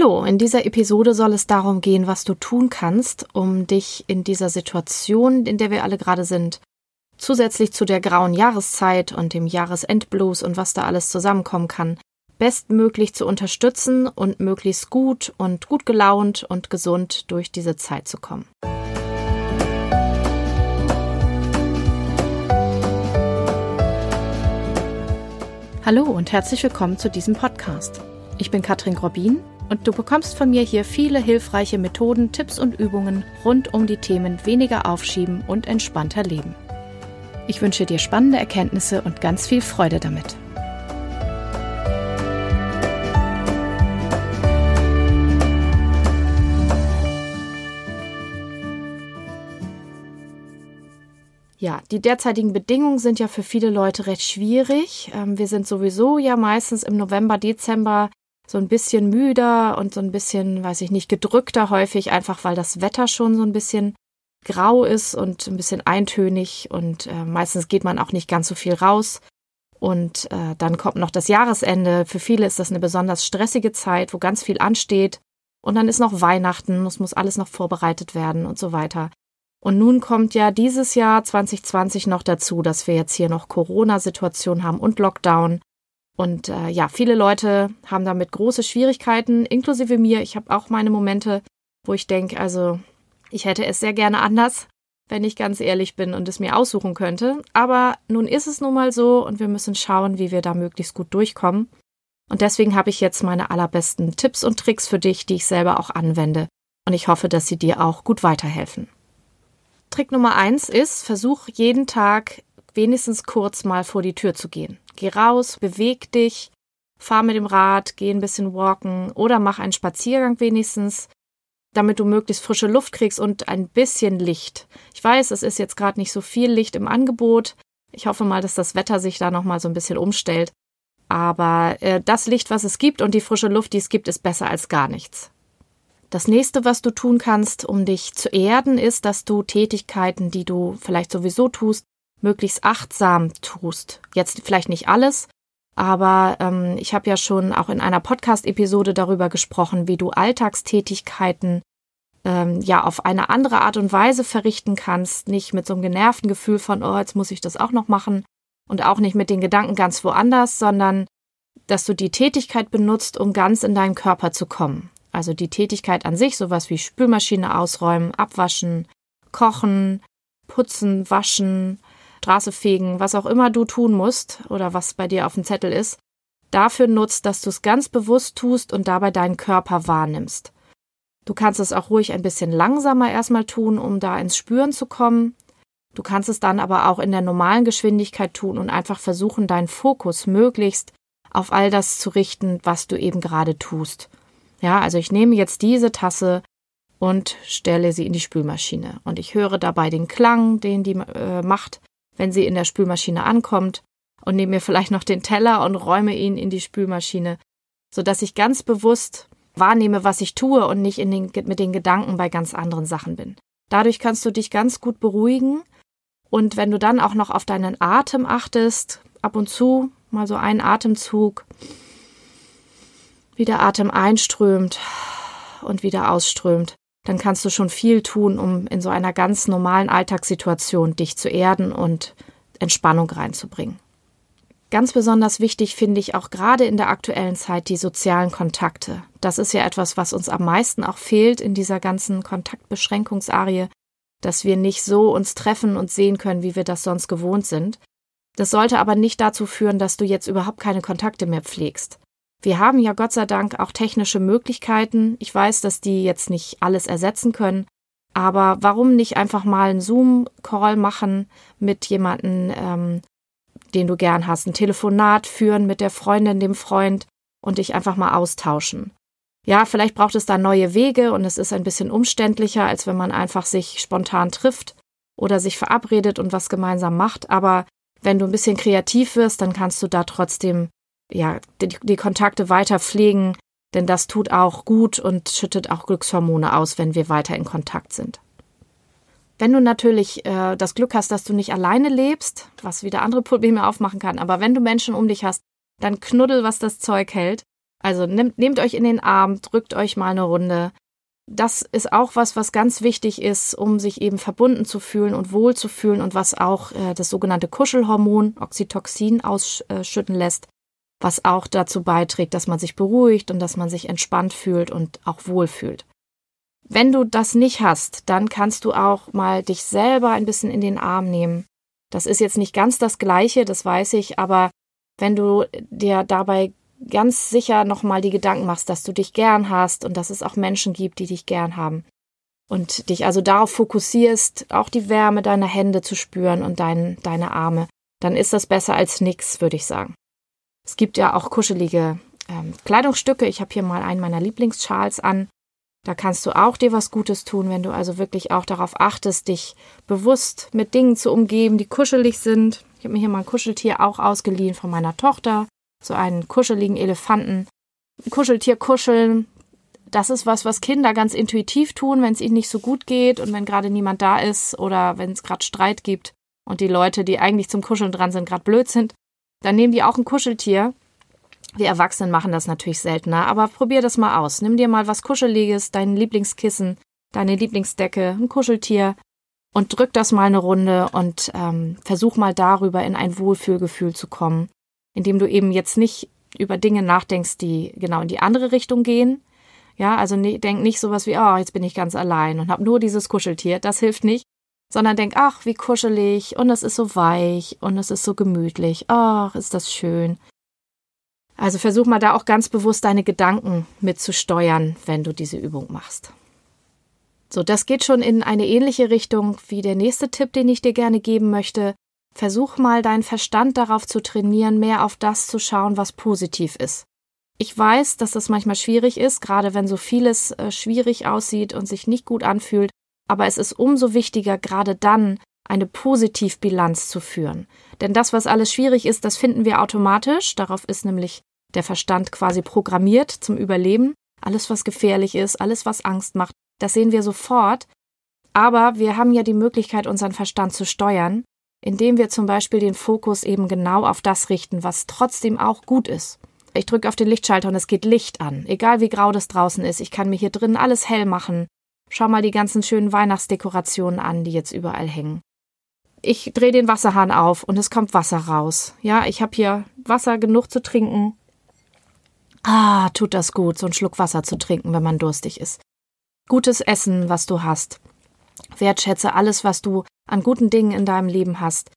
Hallo, in dieser Episode soll es darum gehen, was du tun kannst, um dich in dieser Situation, in der wir alle gerade sind, zusätzlich zu der grauen Jahreszeit und dem Jahresendblues und was da alles zusammenkommen kann, bestmöglich zu unterstützen und möglichst gut und gut gelaunt und gesund durch diese Zeit zu kommen. Hallo und herzlich willkommen zu diesem Podcast. Ich bin Katrin Grobin und du bekommst von mir hier viele hilfreiche Methoden, Tipps und Übungen rund um die Themen weniger aufschieben und entspannter leben. Ich wünsche dir spannende Erkenntnisse und ganz viel Freude damit. Ja, die derzeitigen Bedingungen sind ja für viele Leute recht schwierig. Ähm, wir sind sowieso ja meistens im November, Dezember so ein bisschen müder und so ein bisschen, weiß ich nicht, gedrückter häufig, einfach weil das Wetter schon so ein bisschen grau ist und ein bisschen eintönig und äh, meistens geht man auch nicht ganz so viel raus. Und äh, dann kommt noch das Jahresende. Für viele ist das eine besonders stressige Zeit, wo ganz viel ansteht. Und dann ist noch Weihnachten, es muss alles noch vorbereitet werden und so weiter. Und nun kommt ja dieses Jahr 2020 noch dazu, dass wir jetzt hier noch Corona-Situation haben und Lockdown. Und äh, ja, viele Leute haben damit große Schwierigkeiten, inklusive mir. Ich habe auch meine Momente, wo ich denke, also ich hätte es sehr gerne anders, wenn ich ganz ehrlich bin und es mir aussuchen könnte. Aber nun ist es nun mal so und wir müssen schauen, wie wir da möglichst gut durchkommen. Und deswegen habe ich jetzt meine allerbesten Tipps und Tricks für dich, die ich selber auch anwende. Und ich hoffe, dass sie dir auch gut weiterhelfen. Trick Nummer eins ist, versuch jeden Tag wenigstens kurz mal vor die Tür zu gehen. Geh raus, beweg dich, fahr mit dem Rad, geh ein bisschen walken oder mach einen Spaziergang wenigstens, damit du möglichst frische Luft kriegst und ein bisschen Licht. Ich weiß, es ist jetzt gerade nicht so viel Licht im Angebot. Ich hoffe mal, dass das Wetter sich da noch mal so ein bisschen umstellt. Aber äh, das Licht, was es gibt und die frische Luft, die es gibt, ist besser als gar nichts. Das nächste, was du tun kannst, um dich zu erden, ist, dass du Tätigkeiten, die du vielleicht sowieso tust, möglichst achtsam tust. Jetzt vielleicht nicht alles, aber ähm, ich habe ja schon auch in einer Podcast-Episode darüber gesprochen, wie du Alltagstätigkeiten ähm, ja auf eine andere Art und Weise verrichten kannst, nicht mit so einem genervten Gefühl von, oh, jetzt muss ich das auch noch machen und auch nicht mit den Gedanken ganz woanders, sondern dass du die Tätigkeit benutzt, um ganz in deinen Körper zu kommen. Also die Tätigkeit an sich, sowas wie Spülmaschine ausräumen, abwaschen, kochen, putzen, waschen, Straße fegen, was auch immer du tun musst oder was bei dir auf dem Zettel ist, dafür nutzt, dass du es ganz bewusst tust und dabei deinen Körper wahrnimmst. Du kannst es auch ruhig ein bisschen langsamer erstmal tun, um da ins Spüren zu kommen. Du kannst es dann aber auch in der normalen Geschwindigkeit tun und einfach versuchen, deinen Fokus möglichst auf all das zu richten, was du eben gerade tust. Ja, also ich nehme jetzt diese Tasse und stelle sie in die Spülmaschine und ich höre dabei den Klang, den die äh, macht wenn sie in der Spülmaschine ankommt und nehme mir vielleicht noch den Teller und räume ihn in die Spülmaschine, sodass ich ganz bewusst wahrnehme, was ich tue und nicht den, mit den Gedanken bei ganz anderen Sachen bin. Dadurch kannst du dich ganz gut beruhigen und wenn du dann auch noch auf deinen Atem achtest, ab und zu mal so einen Atemzug, wie der Atem einströmt und wieder ausströmt, dann kannst du schon viel tun, um in so einer ganz normalen Alltagssituation dich zu erden und Entspannung reinzubringen. Ganz besonders wichtig finde ich auch gerade in der aktuellen Zeit die sozialen Kontakte. Das ist ja etwas, was uns am meisten auch fehlt in dieser ganzen Kontaktbeschränkungsarie, dass wir nicht so uns treffen und sehen können, wie wir das sonst gewohnt sind. Das sollte aber nicht dazu führen, dass du jetzt überhaupt keine Kontakte mehr pflegst. Wir haben ja Gott sei Dank auch technische Möglichkeiten. Ich weiß, dass die jetzt nicht alles ersetzen können, aber warum nicht einfach mal einen Zoom-Call machen mit jemandem, ähm, den du gern hast, ein Telefonat führen mit der Freundin, dem Freund und dich einfach mal austauschen. Ja, vielleicht braucht es da neue Wege und es ist ein bisschen umständlicher, als wenn man einfach sich spontan trifft oder sich verabredet und was gemeinsam macht. Aber wenn du ein bisschen kreativ wirst, dann kannst du da trotzdem ja, die, die Kontakte weiter pflegen, denn das tut auch gut und schüttet auch Glückshormone aus, wenn wir weiter in Kontakt sind. Wenn du natürlich äh, das Glück hast, dass du nicht alleine lebst, was wieder andere Probleme aufmachen kann, aber wenn du Menschen um dich hast, dann knuddel, was das Zeug hält. Also nehmt, nehmt euch in den Arm, drückt euch mal eine Runde. Das ist auch was, was ganz wichtig ist, um sich eben verbunden zu fühlen und wohl zu fühlen und was auch äh, das sogenannte Kuschelhormon Oxytocin ausschütten lässt, was auch dazu beiträgt, dass man sich beruhigt und dass man sich entspannt fühlt und auch wohl fühlt. Wenn du das nicht hast, dann kannst du auch mal dich selber ein bisschen in den Arm nehmen. Das ist jetzt nicht ganz das Gleiche, das weiß ich, aber wenn du dir dabei ganz sicher nochmal die Gedanken machst, dass du dich gern hast und dass es auch Menschen gibt, die dich gern haben. Und dich also darauf fokussierst, auch die Wärme deiner Hände zu spüren und dein, deine Arme, dann ist das besser als nix, würde ich sagen. Es gibt ja auch kuschelige ähm, Kleidungsstücke. Ich habe hier mal einen meiner Lieblingsschals an. Da kannst du auch dir was Gutes tun, wenn du also wirklich auch darauf achtest, dich bewusst mit Dingen zu umgeben, die kuschelig sind. Ich habe mir hier mal ein Kuscheltier auch ausgeliehen von meiner Tochter so einen kuscheligen Elefanten. Ein Kuscheltier kuscheln, das ist was, was Kinder ganz intuitiv tun, wenn es ihnen nicht so gut geht und wenn gerade niemand da ist oder wenn es gerade Streit gibt und die Leute, die eigentlich zum Kuscheln dran sind, gerade blöd sind, dann nehmen die auch ein Kuscheltier. Wir Erwachsenen machen das natürlich seltener, aber probier das mal aus. Nimm dir mal was Kuscheliges, dein Lieblingskissen, deine Lieblingsdecke, ein Kuscheltier und drück das mal eine Runde und ähm, versuch mal darüber in ein Wohlfühlgefühl zu kommen indem du eben jetzt nicht über Dinge nachdenkst, die genau in die andere Richtung gehen. Ja, also ne, denk nicht sowas wie, oh, jetzt bin ich ganz allein und habe nur dieses Kuscheltier, das hilft nicht, sondern denk, ach, wie kuschelig und es ist so weich und es ist so gemütlich. Ach, ist das schön. Also versuch mal da auch ganz bewusst deine Gedanken mitzusteuern, wenn du diese Übung machst. So, das geht schon in eine ähnliche Richtung wie der nächste Tipp, den ich dir gerne geben möchte. Versuch mal deinen Verstand darauf zu trainieren, mehr auf das zu schauen, was positiv ist. Ich weiß, dass das manchmal schwierig ist, gerade wenn so vieles äh, schwierig aussieht und sich nicht gut anfühlt, aber es ist umso wichtiger, gerade dann eine Positivbilanz zu führen. Denn das, was alles schwierig ist, das finden wir automatisch, darauf ist nämlich der Verstand quasi programmiert zum Überleben. Alles, was gefährlich ist, alles, was Angst macht, das sehen wir sofort. Aber wir haben ja die Möglichkeit, unseren Verstand zu steuern indem wir zum Beispiel den Fokus eben genau auf das richten, was trotzdem auch gut ist. Ich drücke auf den Lichtschalter und es geht Licht an, egal wie grau das draußen ist. Ich kann mir hier drin alles hell machen. Schau mal die ganzen schönen Weihnachtsdekorationen an, die jetzt überall hängen. Ich drehe den Wasserhahn auf und es kommt Wasser raus. Ja, ich habe hier Wasser genug zu trinken. Ah, tut das gut, so einen Schluck Wasser zu trinken, wenn man durstig ist. Gutes Essen, was du hast. Wertschätze alles, was du an guten Dingen in deinem Leben hast.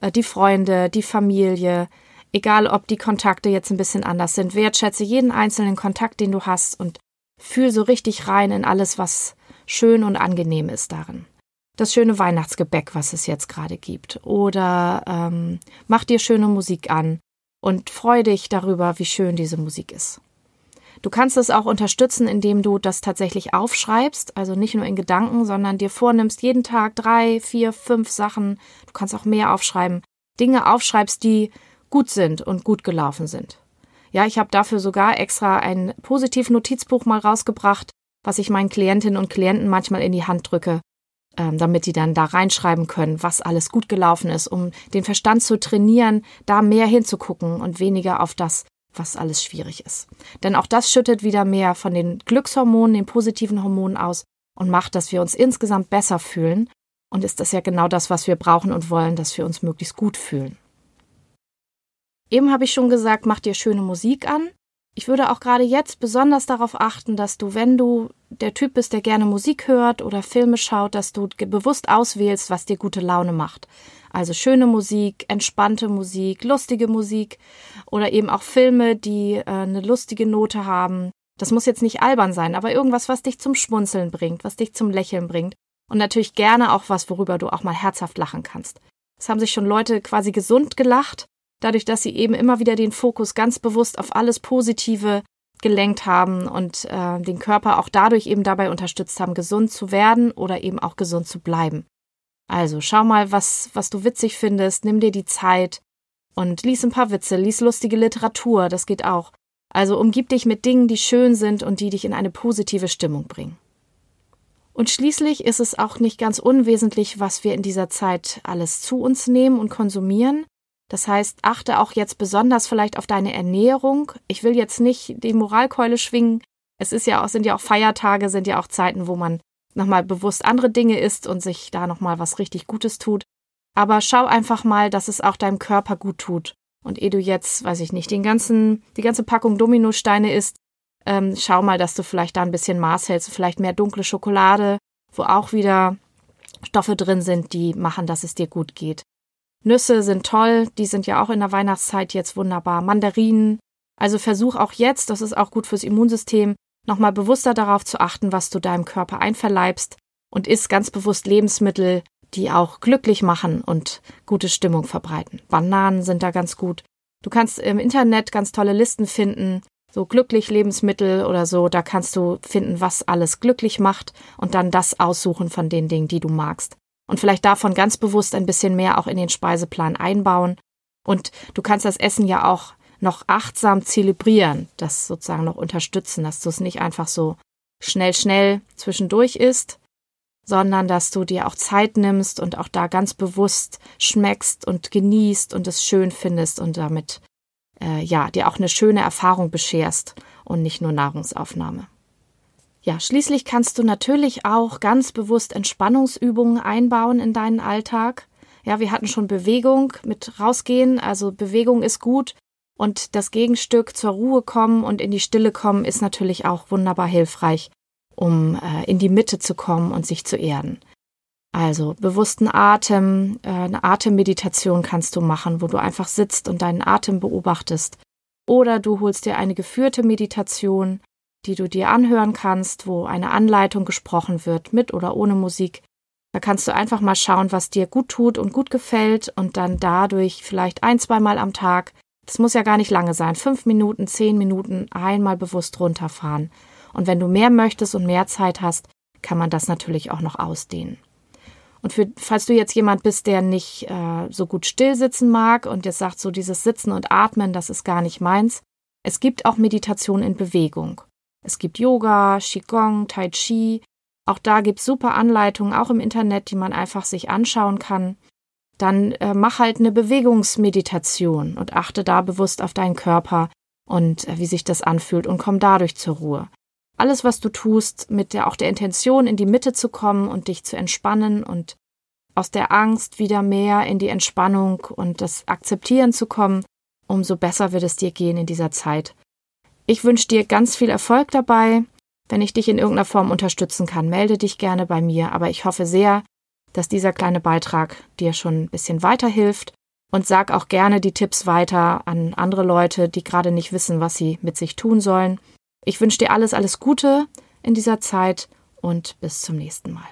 Äh, die Freunde, die Familie, egal ob die Kontakte jetzt ein bisschen anders sind. Wertschätze jeden einzelnen Kontakt, den du hast und fühl so richtig rein in alles, was schön und angenehm ist darin. Das schöne Weihnachtsgebäck, was es jetzt gerade gibt. Oder ähm, mach dir schöne Musik an und freu dich darüber, wie schön diese Musik ist. Du kannst es auch unterstützen, indem du das tatsächlich aufschreibst, also nicht nur in Gedanken, sondern dir vornimmst, jeden Tag drei, vier, fünf Sachen, du kannst auch mehr aufschreiben, Dinge aufschreibst, die gut sind und gut gelaufen sind. Ja, ich habe dafür sogar extra ein Positiv-Notizbuch mal rausgebracht, was ich meinen Klientinnen und Klienten manchmal in die Hand drücke, ähm, damit die dann da reinschreiben können, was alles gut gelaufen ist, um den Verstand zu trainieren, da mehr hinzugucken und weniger auf das, was alles schwierig ist. Denn auch das schüttet wieder mehr von den Glückshormonen, den positiven Hormonen aus und macht, dass wir uns insgesamt besser fühlen. Und ist das ja genau das, was wir brauchen und wollen, dass wir uns möglichst gut fühlen. Eben habe ich schon gesagt, mach dir schöne Musik an. Ich würde auch gerade jetzt besonders darauf achten, dass du, wenn du der Typ bist, der gerne Musik hört oder Filme schaut, dass du bewusst auswählst, was dir gute Laune macht. Also schöne Musik, entspannte Musik, lustige Musik oder eben auch Filme, die äh, eine lustige Note haben. Das muss jetzt nicht albern sein, aber irgendwas, was dich zum Schmunzeln bringt, was dich zum Lächeln bringt. Und natürlich gerne auch was, worüber du auch mal herzhaft lachen kannst. Es haben sich schon Leute quasi gesund gelacht, dadurch, dass sie eben immer wieder den Fokus ganz bewusst auf alles Positive gelenkt haben und äh, den Körper auch dadurch eben dabei unterstützt haben, gesund zu werden oder eben auch gesund zu bleiben. Also schau mal, was, was du witzig findest, nimm dir die Zeit und lies ein paar Witze, lies lustige Literatur, das geht auch. Also umgib dich mit Dingen, die schön sind und die dich in eine positive Stimmung bringen. Und schließlich ist es auch nicht ganz unwesentlich, was wir in dieser Zeit alles zu uns nehmen und konsumieren. Das heißt, achte auch jetzt besonders vielleicht auf deine Ernährung. Ich will jetzt nicht die Moralkeule schwingen. Es ist ja auch, sind ja auch Feiertage, sind ja auch Zeiten, wo man nochmal bewusst andere Dinge isst und sich da nochmal was richtig Gutes tut. Aber schau einfach mal, dass es auch deinem Körper gut tut. Und ehe du jetzt, weiß ich nicht, den ganzen, die ganze Packung Dominosteine isst, ähm, schau mal, dass du vielleicht da ein bisschen Maß hältst, vielleicht mehr dunkle Schokolade, wo auch wieder Stoffe drin sind, die machen, dass es dir gut geht. Nüsse sind toll, die sind ja auch in der Weihnachtszeit jetzt wunderbar. Mandarinen. Also versuch auch jetzt, das ist auch gut fürs Immunsystem, nochmal bewusster darauf zu achten, was du deinem Körper einverleibst und isst ganz bewusst Lebensmittel, die auch glücklich machen und gute Stimmung verbreiten. Bananen sind da ganz gut. Du kannst im Internet ganz tolle Listen finden, so glücklich Lebensmittel oder so, da kannst du finden, was alles glücklich macht und dann das aussuchen von den Dingen, die du magst. Und vielleicht davon ganz bewusst ein bisschen mehr auch in den Speiseplan einbauen. Und du kannst das Essen ja auch noch achtsam zelebrieren, das sozusagen noch unterstützen, dass du es nicht einfach so schnell, schnell zwischendurch isst, sondern dass du dir auch Zeit nimmst und auch da ganz bewusst schmeckst und genießt und es schön findest und damit äh, ja dir auch eine schöne Erfahrung bescherst und nicht nur Nahrungsaufnahme. Ja, schließlich kannst du natürlich auch ganz bewusst Entspannungsübungen einbauen in deinen Alltag. Ja, wir hatten schon Bewegung mit rausgehen, also Bewegung ist gut und das Gegenstück zur Ruhe kommen und in die Stille kommen ist natürlich auch wunderbar hilfreich, um äh, in die Mitte zu kommen und sich zu erden. Also bewussten Atem, äh, eine Atemmeditation kannst du machen, wo du einfach sitzt und deinen Atem beobachtest. Oder du holst dir eine geführte Meditation, die du dir anhören kannst, wo eine Anleitung gesprochen wird, mit oder ohne Musik. Da kannst du einfach mal schauen, was dir gut tut und gut gefällt und dann dadurch vielleicht ein, zweimal am Tag, das muss ja gar nicht lange sein, fünf Minuten, zehn Minuten einmal bewusst runterfahren. Und wenn du mehr möchtest und mehr Zeit hast, kann man das natürlich auch noch ausdehnen. Und für, falls du jetzt jemand bist, der nicht äh, so gut still sitzen mag und jetzt sagt, so dieses Sitzen und Atmen, das ist gar nicht meins, es gibt auch Meditation in Bewegung. Es gibt Yoga, Qigong, Tai Chi. Auch da gibt's super Anleitungen, auch im Internet, die man einfach sich anschauen kann. Dann äh, mach halt eine Bewegungsmeditation und achte da bewusst auf deinen Körper und äh, wie sich das anfühlt und komm dadurch zur Ruhe. Alles, was du tust, mit der auch der Intention, in die Mitte zu kommen und dich zu entspannen und aus der Angst wieder mehr in die Entspannung und das Akzeptieren zu kommen, umso besser wird es dir gehen in dieser Zeit. Ich wünsche dir ganz viel Erfolg dabei. Wenn ich dich in irgendeiner Form unterstützen kann, melde dich gerne bei mir. Aber ich hoffe sehr, dass dieser kleine Beitrag dir schon ein bisschen weiterhilft. Und sag auch gerne die Tipps weiter an andere Leute, die gerade nicht wissen, was sie mit sich tun sollen. Ich wünsche dir alles, alles Gute in dieser Zeit und bis zum nächsten Mal.